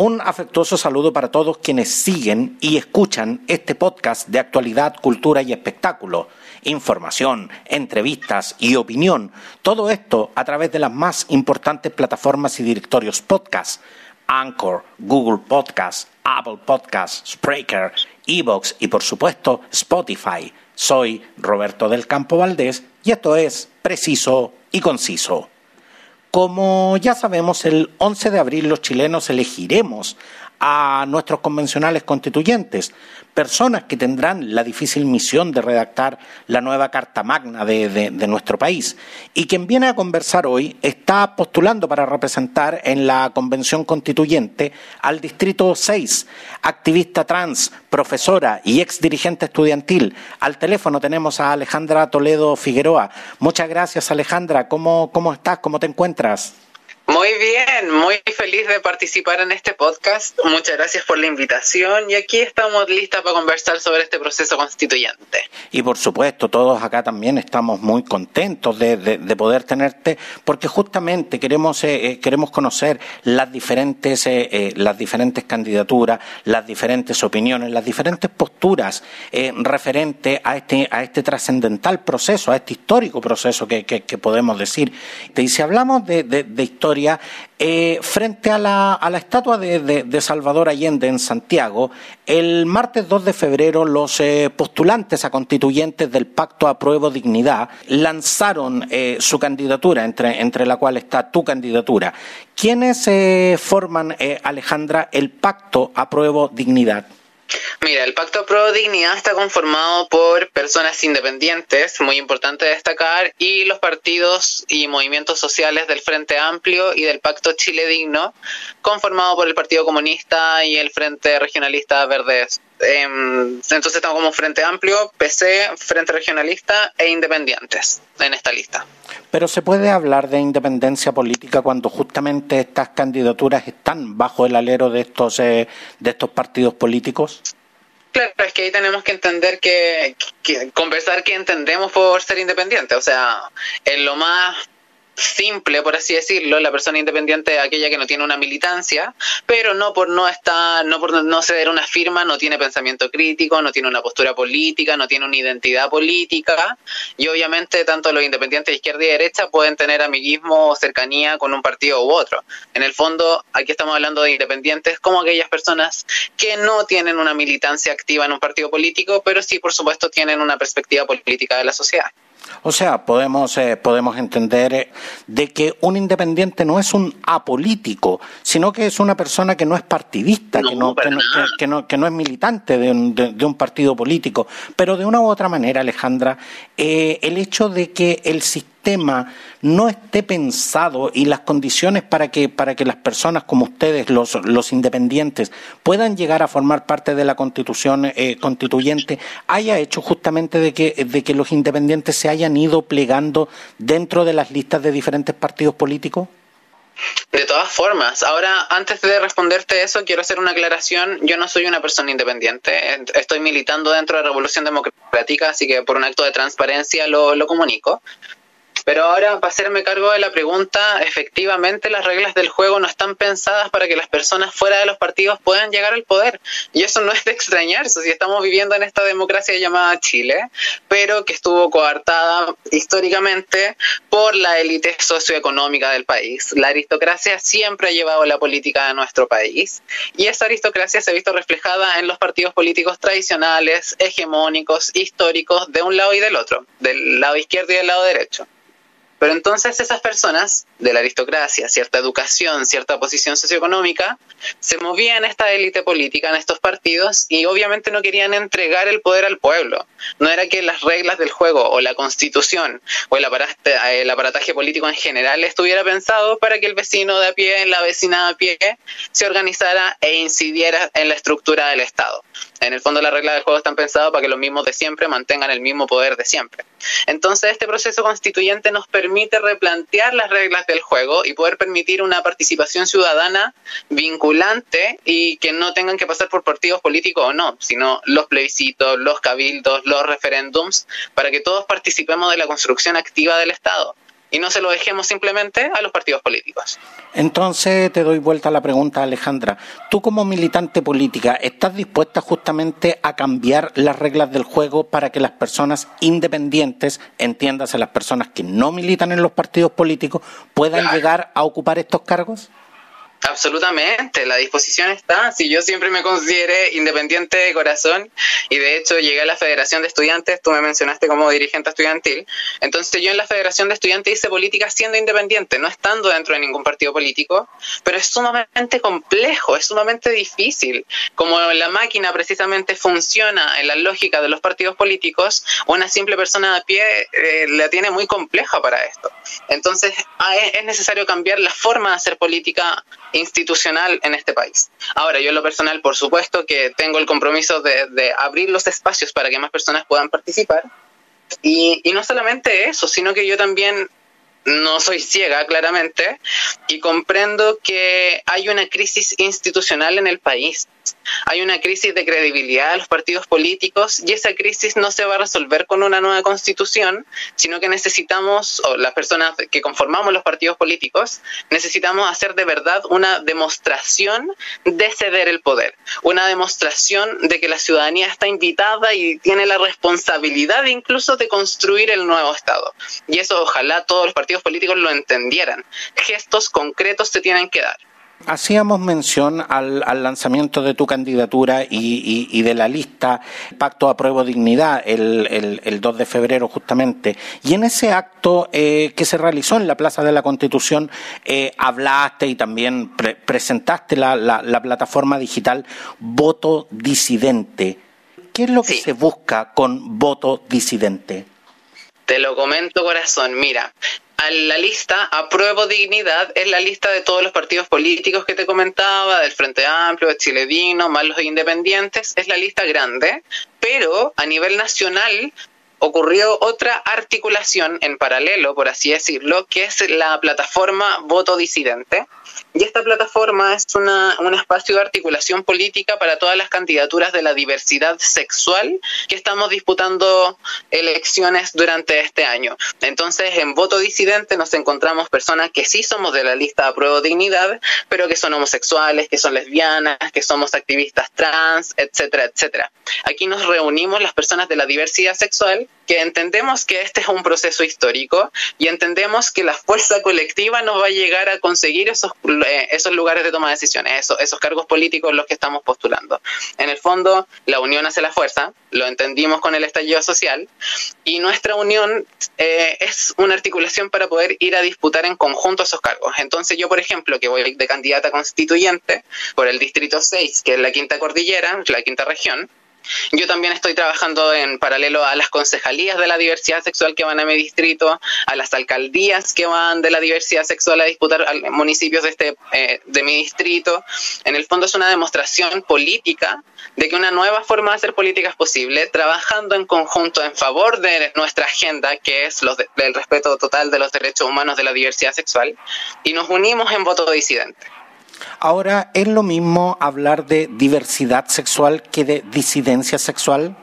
Un afectuoso saludo para todos quienes siguen y escuchan este podcast de actualidad, cultura y espectáculo. Información, entrevistas y opinión. Todo esto a través de las más importantes plataformas y directorios podcast. Anchor, Google Podcast, Apple Podcast, Spreaker, Evox y por supuesto Spotify. Soy Roberto del Campo Valdés y esto es Preciso y Conciso. Como ya sabemos, el 11 de abril los chilenos elegiremos a nuestros convencionales constituyentes, personas que tendrán la difícil misión de redactar la nueva Carta Magna de, nuestro país. Y quien viene a conversar hoy está postulando para representar en la Convención Constituyente al Distrito 6, activista trans, profesora y ex dirigente estudiantil. Al teléfono tenemos a Alejandra Toledo Figueroa. Muchas gracias, Alejandra. ¿Cómo, cómo estás? ¿Cómo te encuentras? Muy bien, muy feliz de participar en este podcast. Muchas gracias por la invitación y aquí estamos listas para conversar sobre este proceso constituyente. Y por supuesto, todos acá también estamos muy contentos de, poder tenerte porque justamente queremos, eh, eh, queremos conocer las diferentes, eh, las diferentes candidaturas, las diferentes opiniones, las diferentes posturas referentes a este, a este trascendental proceso, a este histórico proceso que, podemos decir. Y si hablamos de historia, eh, frente a la, estatua de, Salvador Allende en Santiago, el martes 2 de febrero los eh, postulantes a constituyentes del Pacto Apruebo Dignidad lanzaron eh, su candidatura, entre, entre la cual está tu candidatura. ¿Quiénes forman, Alejandra, el Pacto Apruebo Dignidad? Mira, el Pacto Pro Dignidad está conformado por personas independientes, muy importante destacar, y los partidos y movimientos sociales del Frente Amplio y del Pacto Chile Digno, conformado por el Partido Comunista y el Frente Regionalista Verdes. Em, entonces estamos como Frente Amplio, PC, Frente Regionalista e Independientes en esta lista. Pero se puede hablar de independencia política cuando justamente estas candidaturas están bajo el alero de estos eh, de estos partidos políticos. Claro, es que ahí tenemos que entender que, que conversar qué entendemos por ser independiente. O sea, en lo más simple, por así decirlo, la persona independiente es aquella que no tiene una militancia, pero no por no estar, no por no ceder una firma, no tiene pensamiento crítico, no tiene una postura política, no tiene una identidad política, y obviamente tanto los independientes de izquierda y derecha pueden tener amiguismo o cercanía con un partido u otro. En el fondo, aquí estamos hablando de independientes como aquellas personas que no tienen una militancia activa en un partido político, pero sí, por supuesto, tienen una perspectiva política de la sociedad. O sea, podemos, eh, podemos entender eh, de que un independiente no es un apolítico, sino que es una persona que no es partidista, que, no, que, no, que, no, es militante de un, de, un, partido político. Pero de una u otra manera, Alejandra, eh, el hecho de que el sistema no esté pensado y las condiciones para que, para que las personas como ustedes, los, los independientes, puedan llegar a formar parte de la constitución eh, constituyente, haya hecho justamente de que, de que los independientes se hayan ido plegando dentro de las listas de diferentes partidos políticos? De todas formas, ahora antes de responderte eso, quiero hacer una aclaración. Yo no soy una persona independiente, estoy militando dentro de la Revolución Democrática, así que por un acto de transparencia lo, lo comunico. Pero ahora, para hacerme cargo de la pregunta, efectivamente las reglas del juego no están pensadas para que las personas fuera de los partidos puedan llegar al poder. Y eso no es de extrañarse, si estamos viviendo en esta democracia llamada Chile, pero que estuvo coartada históricamente por la élite socioeconómica del país. La aristocracia siempre ha llevado la política de nuestro país y esa aristocracia se ha visto reflejada en los partidos políticos tradicionales, hegemónicos, históricos, de un lado y del otro, del lado izquierdo y del lado derecho. Pero entonces esas personas de la aristocracia, cierta educación, cierta posición socioeconómica, se movían en esta élite política, en estos partidos, y obviamente no querían entregar el poder al pueblo. No era que las reglas del juego o la constitución o el, el aparataje político en general estuviera pensado para que el vecino de a pie, en la vecina de a pie, se organizara e incidiera en la estructura del Estado. En el fondo las reglas del juego están pensadas para que los mismos de siempre mantengan el mismo poder de siempre. Entonces este proceso constituyente nos permite replantear las reglas del juego y poder permitir una participación ciudadana vinculante y que no tengan que pasar por partidos políticos o no, sino los plebiscitos, los cabildos, los referéndums, para que todos participemos de la construcción activa del Estado. Y no se lo dejemos simplemente a los partidos políticos. Entonces te doy vuelta a la pregunta, Alejandra. Tú como militante política, ¿estás dispuesta justamente a cambiar las reglas del juego para que las personas independientes, entiéndase las personas que no militan en los partidos políticos, puedan llegar a ocupar estos cargos? Absolutamente, la disposición está. Si yo siempre me consideré independiente de corazón y de hecho llegué a la Federación de Estudiantes, tú me mencionaste como dirigente estudiantil, entonces yo en la Federación de Estudiantes hice política siendo independiente, no estando dentro de ningún partido político, pero es sumamente complejo, es sumamente difícil. Como la máquina precisamente funciona en la lógica de los partidos políticos, una simple persona a pie eh, la tiene muy compleja para esto. Entonces ah, es necesario cambiar la forma de hacer política institucional en este país. Ahora, yo en lo personal, por supuesto que tengo el compromiso de, abrir los espacios para que más personas puedan participar. Y, y no solamente eso, sino que yo también no soy ciega, claramente, y comprendo que hay una crisis institucional en el país. Hay una crisis de credibilidad de los partidos políticos y esa crisis no se va a resolver con una nueva constitución, sino que necesitamos, o las personas que conformamos los partidos políticos, necesitamos hacer de verdad una demostración de ceder el poder, una demostración de que la ciudadanía está invitada y tiene la responsabilidad incluso de construir el nuevo Estado. Y eso ojalá todos los partidos políticos lo entendieran. Gestos concretos se tienen que dar. Hacíamos mención al, lanzamiento de tu candidatura y, de la lista Pacto Apruebo Dignidad el, 2 de febrero justamente. Y en ese acto eh, que se realizó en la Plaza de la Constitución eh, hablaste y también presentaste la, plataforma digital Voto Disidente. ¿Qué es lo que se busca con Voto Disidente? Te lo comento, corazón. Mira, a la lista Apruebo Dignidad es la lista de todos los partidos políticos que te comentaba, del Frente Amplio, de Chile Digno, más los independientes, es la lista grande, pero a nivel nacional ocurrió otra articulación en paralelo, por así decirlo, que es la plataforma Voto Disidente, y esta plataforma es una, un espacio de articulación política para todas las candidaturas de la diversidad sexual que estamos disputando elecciones durante este año. Entonces, en voto disidente nos encontramos personas que sí somos de la lista apruebo dignidad, pero que son homosexuales, que son lesbianas, que somos activistas trans, etcétera, etcétera. Aquí nos reunimos las personas de la diversidad sexual que entendemos que este es un proceso histórico y entendemos que la fuerza colectiva nos va a llegar a conseguir esos, eh, esos lugares de toma de decisiones, esos, esos cargos políticos los que estamos postulando. En el fondo, la unión hace la fuerza, lo entendimos con el estallido social y nuestra unión eh, es una articulación para poder ir a disputar en conjunto esos cargos. Entonces yo, por ejemplo, que voy de candidata constituyente por el Distrito 6, que es la quinta cordillera, la quinta región, yo también estoy trabajando en paralelo a las concejalías de la diversidad sexual que van a mi distrito, a las alcaldías que van de la diversidad sexual a disputar municipios de, este, eh, de mi distrito. En el fondo es una demostración política de que una nueva forma de hacer política es posible, trabajando en conjunto en favor de nuestra agenda, que es los el respeto total de los derechos humanos de la diversidad sexual, y nos unimos en voto disidente. Ahora, ¿es lo mismo hablar de diversidad sexual que de disidencia sexual?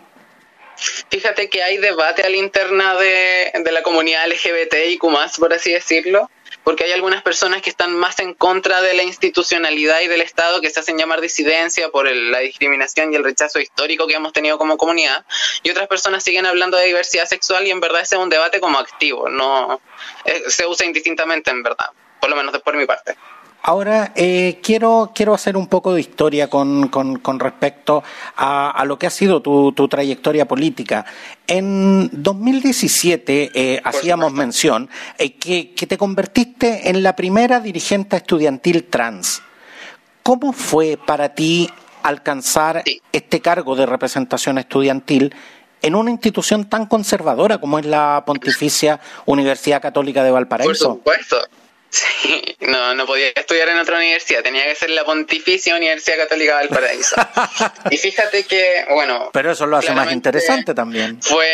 Fíjate que hay debate a la interna de, la comunidad LGBT y más, por así decirlo, porque hay algunas personas que están más en contra de la institucionalidad y del Estado que se hacen llamar disidencia por la discriminación y el rechazo histórico que hemos tenido como comunidad, y otras personas siguen hablando de diversidad sexual y en verdad ese es un debate como activo, no eh, se usa indistintamente en verdad, por lo menos por mi parte. Ahora, eh, quiero, quiero hacer un poco de historia con, con, respecto a, lo que ha sido tu, tu trayectoria política. En 2017 eh, hacíamos mención eh, que, que te convertiste en la primera dirigente estudiantil trans. ¿Cómo fue para ti alcanzar este cargo de representación estudiantil en una institución tan conservadora como es la Pontificia Universidad Católica de Valparaíso? Por supuesto. Sí, no, no podía estudiar en otra universidad, tenía que ser la Pontificia Universidad Católica del Paraíso. y fíjate que, bueno... Pero eso lo hace más interesante también. Fue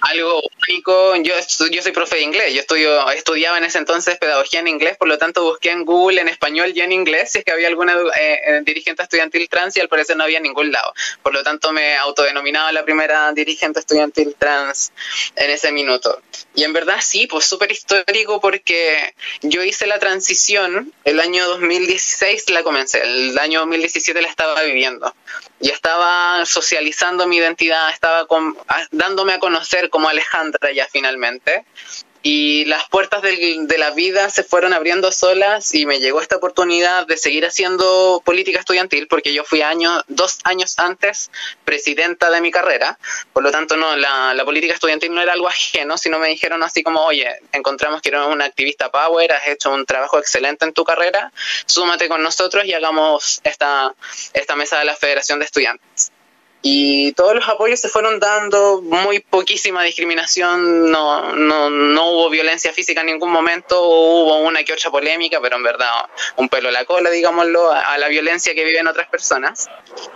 algo único. Yo, yo soy profe de inglés, yo estudio, estudiaba en ese entonces pedagogía en inglés, por lo tanto busqué en Google en español y en inglés si es que había alguna eh, eh, dirigente estudiantil trans y al parecer no había en ningún lado. Por lo tanto me autodenominaba la primera dirigente estudiantil trans en ese minuto. Y en verdad sí, pues súper histórico porque yo hice la transición, el año 2016 la comencé, el año 2017 la estaba viviendo. Y estaba socializando mi identidad, estaba dándome a conocer como Alejandra ya finalmente y las puertas de la vida se fueron abriendo solas y me llegó esta oportunidad de seguir haciendo política estudiantil porque yo fui años, dos años antes presidenta de mi carrera, por lo tanto no la, la política estudiantil no era algo ajeno, sino me dijeron así como, oye, encontramos que eres una activista power, has hecho un trabajo excelente en tu carrera, súmate con nosotros y hagamos esta, esta mesa de la Federación de Estudiantes y todos los apoyos se fueron dando, muy poquísima discriminación, no, no, no hubo violencia física en ningún momento, hubo una que otra polémica, pero en verdad un pelo a la cola, digámoslo, a, la violencia que viven otras personas.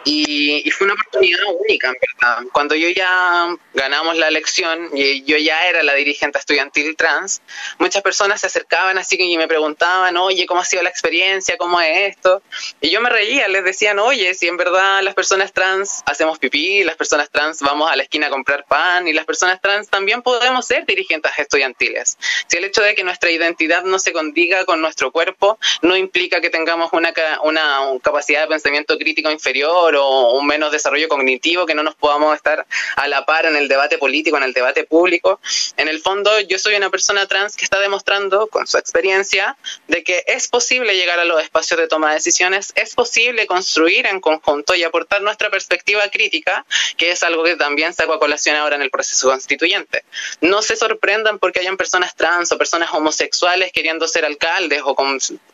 Y, y, fue una oportunidad única, en verdad. Cuando yo ya ganamos la elección y yo ya era la dirigente estudiantil trans, muchas personas se acercaban así que me preguntaban, oye, ¿cómo ha sido la experiencia? ¿Cómo es esto? Y yo me reía, les decían, oye, si en verdad las personas trans hacemos pipí, las personas trans vamos a la esquina a comprar pan y las personas trans también podemos ser dirigentes estudiantiles. Si el hecho de que nuestra identidad no se condiga con nuestro cuerpo no implica que tengamos una, una capacidad de pensamiento crítico inferior o un menos desarrollo cognitivo, que no nos podamos estar a la par en el debate político, en el debate público. En el fondo, yo soy una persona trans que está demostrando con su experiencia de que es posible llegar a los espacios de toma de decisiones, es posible construir en conjunto y aportar nuestra perspectiva crítica que es algo que también saco a colación ahora en el proceso constituyente. No se sorprendan porque hayan personas trans o personas homosexuales queriendo ser alcaldes o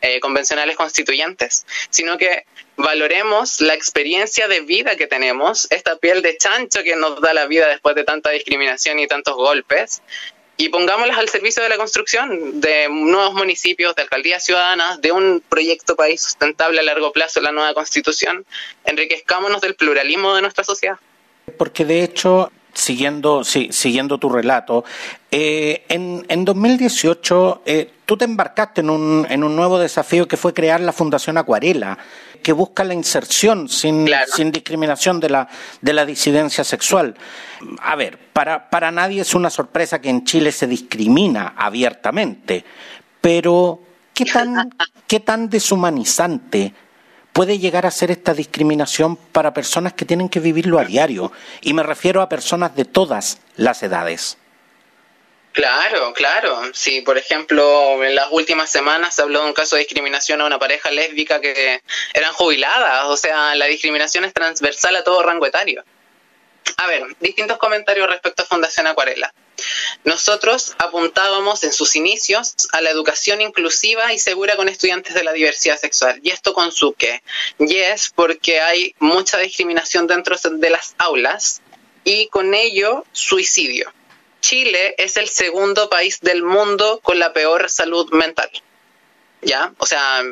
eh, convencionales constituyentes, sino que valoremos la experiencia de vida que tenemos, esta piel de chancho que nos da la vida después de tanta discriminación y tantos golpes, y pongámoslas al servicio de la construcción de nuevos municipios, de alcaldías ciudadanas, de un proyecto país sustentable a largo plazo, la nueva constitución. Enriquezcámonos del pluralismo de nuestra sociedad. Porque de hecho, siguiendo, siguiendo tu relato, eh, en, en 2018 eh, tú te embarcaste en un, en un nuevo desafío que fue crear la Fundación Acuarela que busca la inserción sin, sin discriminación de la, de la disidencia sexual. A ver, para, para nadie es una sorpresa que en Chile se discrimina abiertamente, pero ¿qué tan, qué tan deshumanizante puede llegar a ser esta discriminación para personas que tienen que vivirlo a diario? Y me refiero a personas de todas las edades. Claro, claro. Sí, por ejemplo, en las últimas semanas se habló de un caso de discriminación a una pareja lésbica que eran jubiladas. O sea, la discriminación es transversal a todo rango etario. A ver, distintos comentarios respecto a Fundación Acuarela. Nosotros apuntábamos en sus inicios a la educación inclusiva y segura con estudiantes de la diversidad sexual. ¿Y esto con su qué? Y es porque hay mucha discriminación dentro de las aulas y con ello suicidio. Chile es el segundo país del mundo con la peor salud mental. ¿Ya? O sea,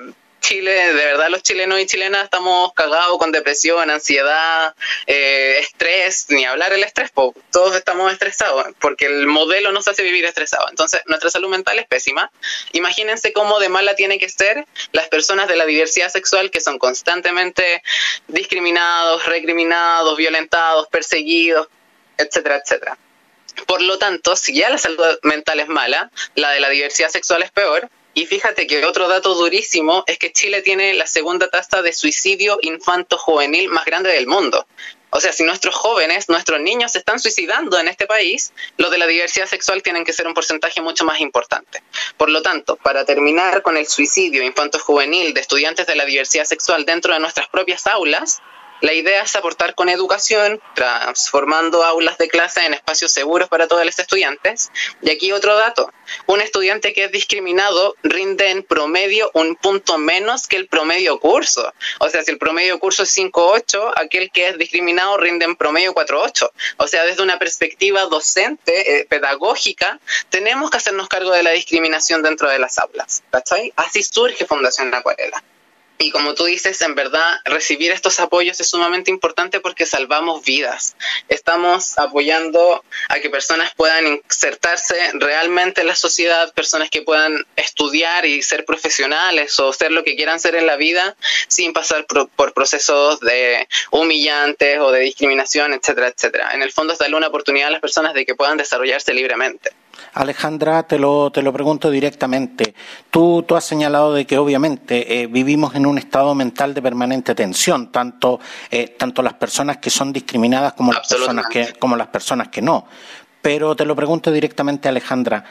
Chile, de verdad los chilenos y chilenas estamos cagados con depresión, ansiedad, eh, estrés, ni hablar el estrés, todos estamos estresados, porque el modelo nos hace vivir estresados. Entonces, nuestra salud mental es pésima. Imagínense cómo de mala tiene que ser las personas de la diversidad sexual que son constantemente discriminados, recriminados, violentados, perseguidos, etcétera, etcétera. Por lo tanto, si ya la salud mental es mala, la de la diversidad sexual es peor. Y fíjate que otro dato durísimo es que Chile tiene la segunda tasa de suicidio infanto-juvenil más grande del mundo. O sea, si nuestros jóvenes, nuestros niños se están suicidando en este país, los de la diversidad sexual tienen que ser un porcentaje mucho más importante. Por lo tanto, para terminar con el suicidio infanto-juvenil de estudiantes de la diversidad sexual dentro de nuestras propias aulas, La idea es aportar con educación, transformando aulas de clase en espacios seguros para todos los estudiantes. Y aquí otro dato, un estudiante que es discriminado rinde en promedio un punto menos que el promedio curso. O sea, si el promedio curso es 5.8, aquel que es discriminado rinde en promedio 4.8. O sea, desde una perspectiva docente, eh, pedagógica, tenemos que hacernos cargo de la discriminación dentro de las aulas. ¿Cachai? Así surge Fundación Acuarela. Y como tú dices, en verdad, recibir estos apoyos es sumamente importante porque salvamos vidas. Estamos apoyando a que personas puedan insertarse realmente en la sociedad, personas que puedan estudiar y ser profesionales o ser lo que quieran ser en la vida sin pasar por, procesos de humillantes o de discriminación, etcétera, etcétera. En el fondo es darle una oportunidad a las personas de que puedan desarrollarse libremente. Alejandra, te lo, te lo pregunto directamente. Tú, tú has señalado de que obviamente eh, vivimos en un estado mental de permanente tensión, tanto, eh, tanto las personas que son discriminadas como las, personas que, como las personas que no. Pero te lo pregunto directamente, Alejandra,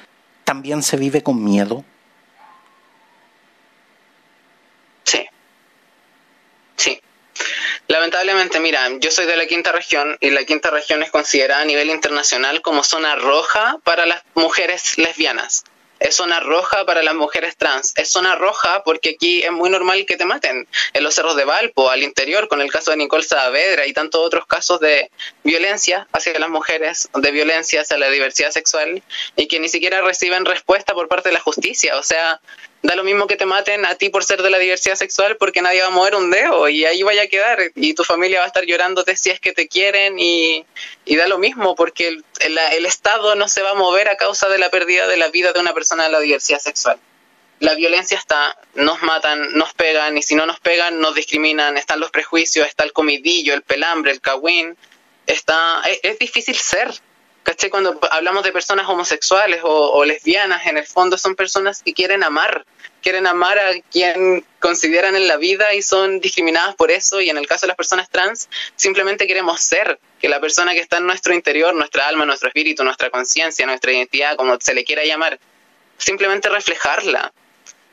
¿también se vive con miedo? Lamentablemente, mira, yo soy de la quinta región y la quinta región es considerada a nivel internacional como zona roja para las mujeres lesbianas. Es zona roja para las mujeres trans. Es zona roja porque aquí es muy normal que te maten. En los cerros de Valpo, al interior, con el caso de Nicole Saavedra y tantos otros casos de violencia hacia las mujeres, de violencia hacia la diversidad sexual, y que ni siquiera reciben respuesta por parte de la justicia. O sea, da lo mismo que te maten a ti por ser de la diversidad sexual porque nadie va a mover un dedo y ahí vaya a quedar y tu familia va a estar llorándote si es que te quieren y, da lo mismo porque el, el, Estado no se va a mover a causa de la pérdida de la vida de una persona de la diversidad sexual. La violencia está, nos matan, nos pegan y si no nos pegan nos discriminan, están los prejuicios, está el comidillo, el pelambre, el cagüín, está, es difícil ser, ¿Caché? Cuando hablamos de personas homosexuales o, lesbianas, en el fondo son personas que quieren amar, quieren amar a quien consideran en la vida y son discriminadas por eso. Y en el caso de las personas trans, simplemente queremos ser, que la persona que está en nuestro interior, nuestra alma, nuestro espíritu, nuestra conciencia, nuestra identidad, como se le quiera llamar, simplemente reflejarla.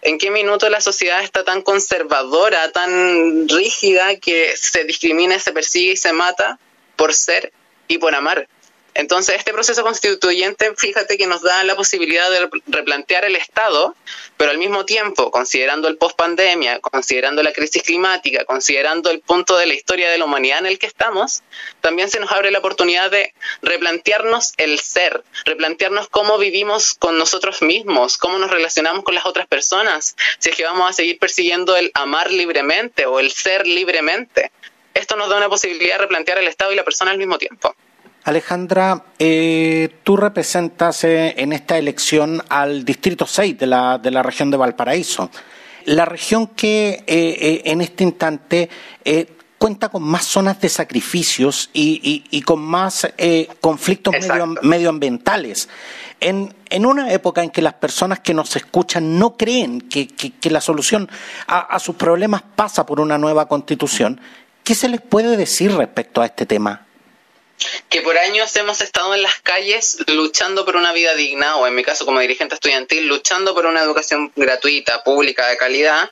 ¿En qué minuto la sociedad está tan conservadora, tan rígida, que se discrimina, se persigue y se mata por ser y por amar? Entonces, este proceso constituyente, fíjate que nos da la posibilidad de replantear el Estado, pero al mismo tiempo, considerando el post-pandemia, considerando la crisis climática, considerando el punto de la historia de la humanidad en el que estamos, también se nos abre la oportunidad de replantearnos el ser, replantearnos cómo vivimos con nosotros mismos, cómo nos relacionamos con las otras personas, si es que vamos a seguir persiguiendo el amar libremente o el ser libremente. Esto nos da una posibilidad de replantear el Estado y la persona al mismo tiempo. Alejandra, eh, tú representas eh, en esta elección al Distrito 6 de la, de la región de Valparaíso, la región que eh, en este instante cuenta con más zonas de sacrificios y, con más conflictos medioambientales. En, en, una época en que las personas que nos escuchan no creen que, la solución a sus problemas pasa por una nueva constitución, ¿qué se les puede decir respecto a este tema? Que por años hemos estado en las calles luchando por una vida digna, o en mi caso como dirigente estudiantil, luchando por una educación gratuita, pública, de calidad,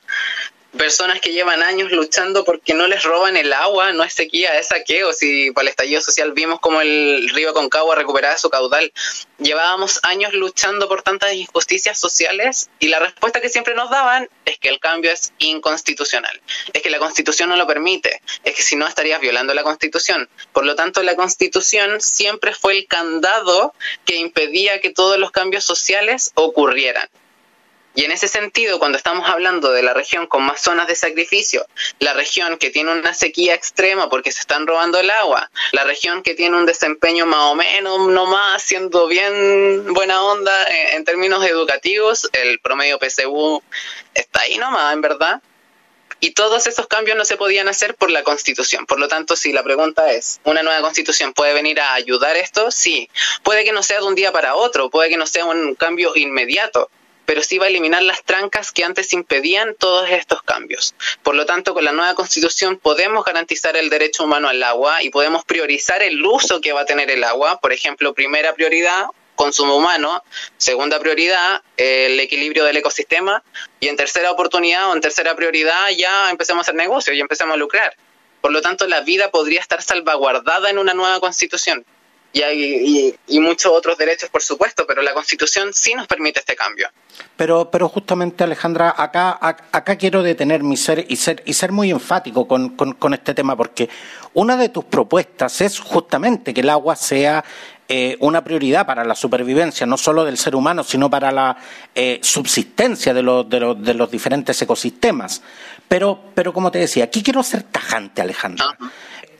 personas que llevan años luchando porque no les roban el agua, no es sequía, es saqueo. Si para el estallido social vimos como el río Concagua recuperaba su caudal, llevábamos años luchando por tantas injusticias sociales y la respuesta que siempre nos daban es que el cambio es inconstitucional, es que la constitución no lo permite, es que si no estarías violando la constitución. Por lo tanto, la constitución siempre fue el candado que impedía que todos los cambios sociales ocurrieran. Y en ese sentido, cuando estamos hablando de la región con más zonas de sacrificio, la región que tiene una sequía extrema porque se están robando el agua, la región que tiene un desempeño más o menos nomás, siendo bien buena onda en, términos educativos, el promedio PSU está ahí nomás, en verdad. Y todos esos cambios no se podían hacer por la constitución. Por lo tanto, si la pregunta es, ¿una nueva constitución puede venir a ayudar esto? Sí. Puede que no sea de un día para otro, puede que no sea un cambio inmediato, pero sí va a eliminar las trancas que antes impedían todos estos cambios. Por lo tanto, con la nueva constitución podemos garantizar el derecho humano al agua y podemos priorizar el uso que va a tener el agua. Por ejemplo, primera prioridad, consumo humano, segunda prioridad, el equilibrio del ecosistema y en tercera oportunidad o en tercera prioridad ya empecemos a hacer negocios y empecemos a lucrar. Por lo tanto, la vida podría estar salvaguardada en una nueva constitución. Y hay y, muchos otros derechos, por supuesto, pero la constitución sí nos permite este cambio. Pero, pero justamente, Alejandra, acá, acá quiero detener mi ser y ser, y ser muy enfático con, con, este tema, porque una de tus propuestas es justamente que el agua sea eh, una prioridad para la supervivencia, no solo del ser humano, sino para la eh, subsistencia de, los, de, los, de los diferentes ecosistemas. Pero, pero como te decía, aquí quiero ser tajante, Alejandra.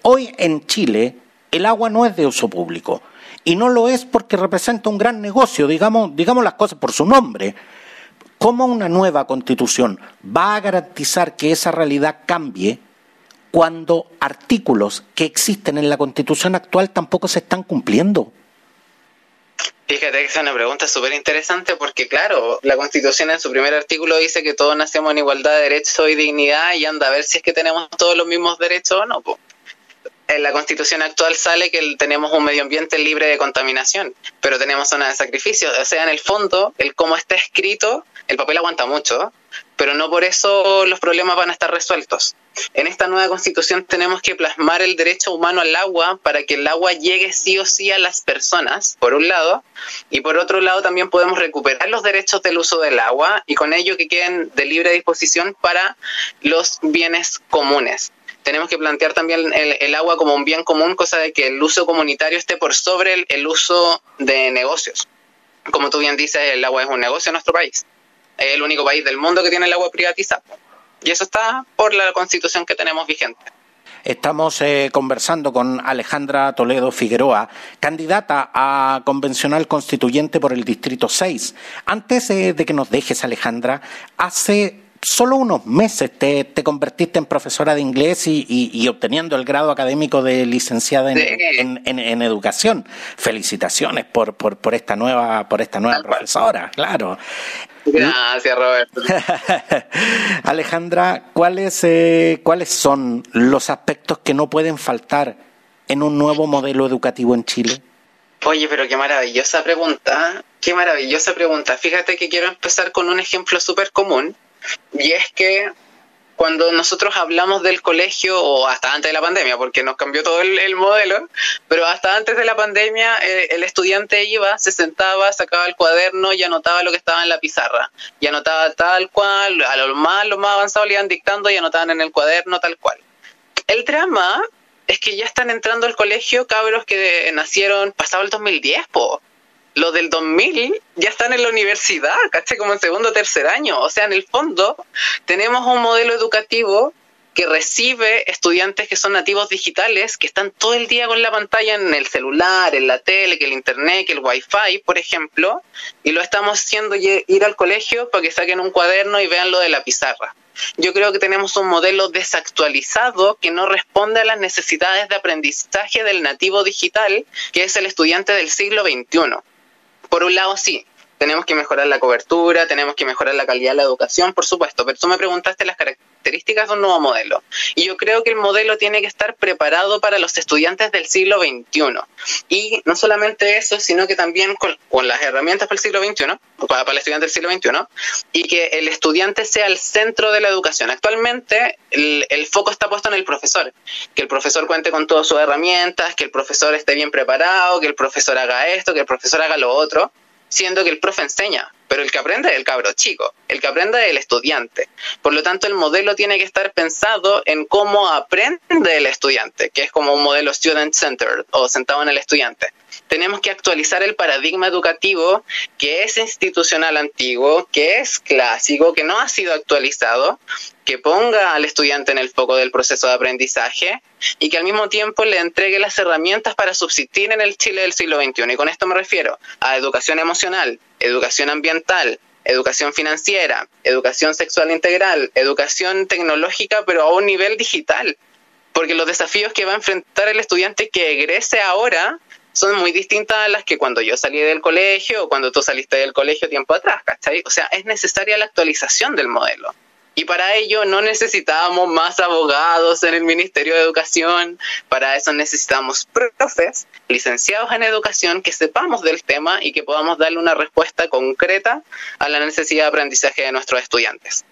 Hoy en Chile el agua no es de uso público y no lo es porque representa un gran negocio, digamos, digamos las cosas por su nombre. ¿Cómo una nueva constitución va a garantizar que esa realidad cambie cuando artículos que existen en la constitución actual tampoco se están cumpliendo? Fíjate que es una pregunta súper interesante porque, claro, la Constitución en su primer artículo dice que todos nacemos en igualdad de derechos y dignidad y anda a ver si es que tenemos todos los mismos derechos o no. En la Constitución actual sale que tenemos un medio ambiente libre de contaminación, pero tenemos zona de sacrificio. O sea, en el fondo, el cómo está escrito, el papel aguanta mucho, pero no por eso los problemas van a estar resueltos. En esta nueva constitución tenemos que plasmar el derecho humano al agua para que el agua llegue sí o sí a las personas, por un lado, y por otro lado también podemos recuperar los derechos del uso del agua y con ello que queden de libre disposición para los bienes comunes. Tenemos que plantear también el, agua como un bien común, cosa de que el uso comunitario esté por sobre el uso de negocios. Como tú bien dices, el agua es un negocio en nuestro país. Es el único país del mundo que tiene el agua privatizada. Y eso está por la constitución que tenemos vigente. Estamos eh, conversando con Alejandra Toledo Figueroa, candidata a convencional constituyente por el Distrito 6. Antes eh, de que nos dejes, Alejandra, hace solo unos meses te, convertiste en profesora de inglés y, obteniendo el grado académico de licenciada en, educación. Felicitaciones por, por, esta nueva, por esta nueva profesora, claro. Gracias, Roberto. Alejandra, ¿cuáles, eh, ¿cuáles son los aspectos que no pueden faltar en un nuevo modelo educativo en Chile? Oye, pero qué maravillosa pregunta. Qué maravillosa pregunta. Fíjate que quiero empezar con un ejemplo súper común y es que cuando nosotros hablamos del colegio, o hasta antes de la pandemia, porque nos cambió todo el, modelo, pero hasta antes de la pandemia eh, el estudiante iba, se sentaba, sacaba el cuaderno y anotaba lo que estaba en la pizarra. Y anotaba tal cual, a lo más, lo más avanzado le iban dictando y anotaban en el cuaderno tal cual. El drama es que ya están entrando al colegio cabros que nacieron pasado el 2010, po los del 2000 ya están en la universidad, ¿caché? Como en segundo o tercer año. O sea, en el fondo tenemos un modelo educativo que recibe estudiantes que son nativos digitales, que están todo el día con la pantalla en el celular, en la tele, que el internet, que el wifi, por ejemplo, y lo estamos haciendo ir al colegio para que saquen un cuaderno y vean lo de la pizarra. Yo creo que tenemos un modelo desactualizado que no responde a las necesidades de aprendizaje del nativo digital, que es el estudiante del siglo XXI por un lado sí, tenemos que mejorar la cobertura, tenemos que mejorar la calidad de la educación, por supuesto, pero tú me preguntaste las características de un nuevo modelo. Y yo creo que el modelo tiene que estar preparado para los estudiantes del siglo XXI. Y no solamente eso, sino que también con, las herramientas para el siglo XXI, para, para el estudiante del siglo XXI, y que el estudiante sea el centro de la educación. Actualmente el, el foco está puesto en el profesor, que el profesor cuente con todas sus herramientas, que el profesor esté bien preparado, que el profesor haga esto, que el profesor haga lo otro siendo que el profe enseña, pero el que aprende es el cabro chico, el que aprende es el estudiante. Por lo tanto, el modelo tiene que estar pensado en cómo aprende el estudiante, que es como un modelo student-centered o sentado en el estudiante. Tenemos que actualizar el paradigma educativo que es institucional antiguo, que es clásico, que no ha sido actualizado que ponga al estudiante en el foco del proceso de aprendizaje y que al mismo tiempo le entregue las herramientas para subsistir en el Chile del siglo XXI. Y con esto me refiero a educación emocional, educación ambiental, educación financiera, educación sexual integral, educación tecnológica, pero a un nivel digital. Porque los desafíos que va a enfrentar el estudiante que egrese ahora son muy distintas a las que cuando yo salí del colegio o cuando tú saliste del colegio tiempo atrás, ¿cachai? O sea, es necesaria la actualización del modelo. Y para ello no necesitábamos más abogados en el Ministerio de Educación, para eso necesitamos profes licenciados en educación que sepamos del tema y que podamos darle una respuesta concreta a la necesidad de aprendizaje de nuestros estudiantes.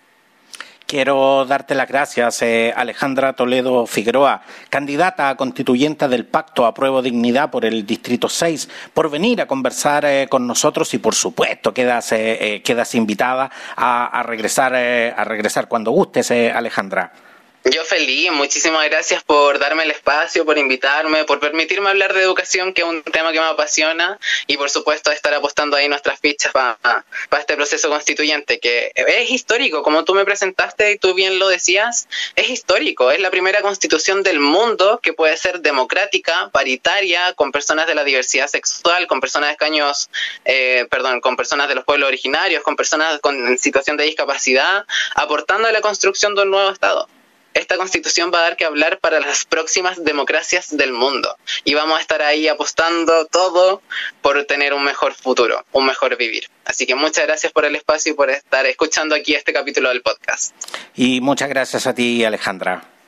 Quiero darte las gracias, eh, Alejandra Toledo Figueroa, candidata a constituyente del Pacto Apruebo Dignidad por el Distrito 6, por venir a conversar eh, con nosotros y, por supuesto, quedas, eh, quedas invitada a, a regresar, a regresar cuando gustes, Alejandra. Yo feliz, muchísimas gracias por darme el espacio, por invitarme, por permitirme hablar de educación, que es un tema que me apasiona, y por supuesto estar apostando ahí nuestras fichas para este proceso constituyente, que es histórico, como tú me presentaste y tú bien lo decías, es histórico, es la primera constitución del mundo que puede ser democrática, paritaria, con personas de la diversidad sexual, con personas de escaños, eh, perdón, con personas de los pueblos originarios, con personas con, en situación de discapacidad, aportando a la construcción de un nuevo Estado esta constitución va a dar que hablar para las próximas democracias del mundo y vamos a estar ahí apostando todo por tener un mejor futuro, un mejor vivir. Así que muchas gracias por el espacio y por estar escuchando aquí este capítulo del podcast. Y muchas gracias a ti, Alejandra.